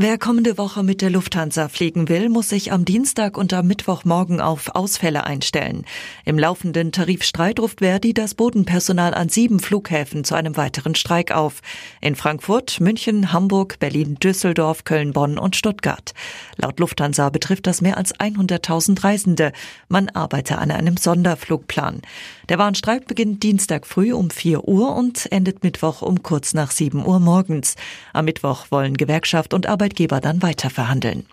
Wer kommende Woche mit der Lufthansa fliegen will, muss sich am Dienstag und am Mittwochmorgen auf Ausfälle einstellen. Im laufenden Tarifstreit ruft Verdi das Bodenpersonal an sieben Flughäfen zu einem weiteren Streik auf. In Frankfurt, München, Hamburg, Berlin, Düsseldorf, Köln, Bonn und Stuttgart. Laut Lufthansa betrifft das mehr als 100.000 Reisende. Man arbeite an einem Sonderflugplan. Der Warnstreik beginnt Dienstag früh um 4 Uhr und endet Mittwoch um kurz nach 7 Uhr morgens. Am Mittwoch wollen Gewerkschaft und Arbeit Arbeitgeber dann weiter verhandeln.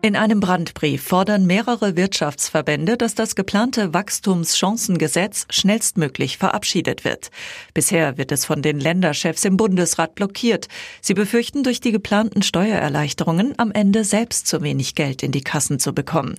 In einem Brandbrief fordern mehrere Wirtschaftsverbände, dass das geplante Wachstumschancengesetz schnellstmöglich verabschiedet wird. Bisher wird es von den Länderchefs im Bundesrat blockiert. Sie befürchten, durch die geplanten Steuererleichterungen am Ende selbst zu wenig Geld in die Kassen zu bekommen.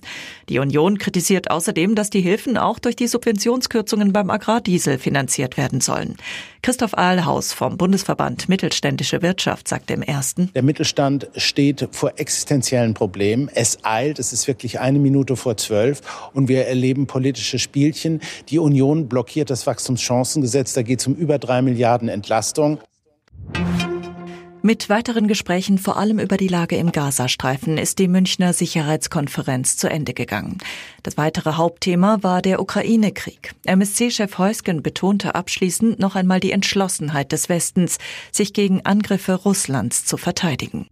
Die Union kritisiert außerdem, dass die Hilfen auch durch die Subventionskürzungen beim Agrardiesel finanziert werden sollen. Christoph Ahlhaus vom Bundesverband Mittelständische Wirtschaft sagt im ersten. Der Mittelstand steht vor existenziellen Problemen. Es eilt, es ist wirklich eine Minute vor zwölf und wir erleben politische Spielchen. Die Union blockiert das Wachstumschancengesetz, da geht es um über drei Milliarden Entlastung. Mit weiteren Gesprächen vor allem über die Lage im Gazastreifen ist die Münchner Sicherheitskonferenz zu Ende gegangen. Das weitere Hauptthema war der Ukraine-Krieg. MSC-Chef Heusgen betonte abschließend noch einmal die Entschlossenheit des Westens, sich gegen Angriffe Russlands zu verteidigen.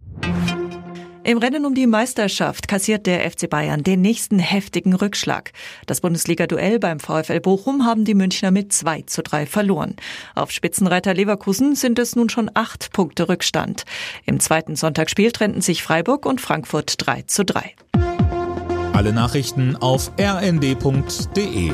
Im Rennen um die Meisterschaft kassiert der FC Bayern den nächsten heftigen Rückschlag. Das Bundesliga-Duell beim VfL Bochum haben die Münchner mit 2 zu 3 verloren. Auf Spitzenreiter Leverkusen sind es nun schon acht Punkte Rückstand. Im zweiten Sonntagsspiel trennten sich Freiburg und Frankfurt 3 zu 3. Alle Nachrichten auf rnd.de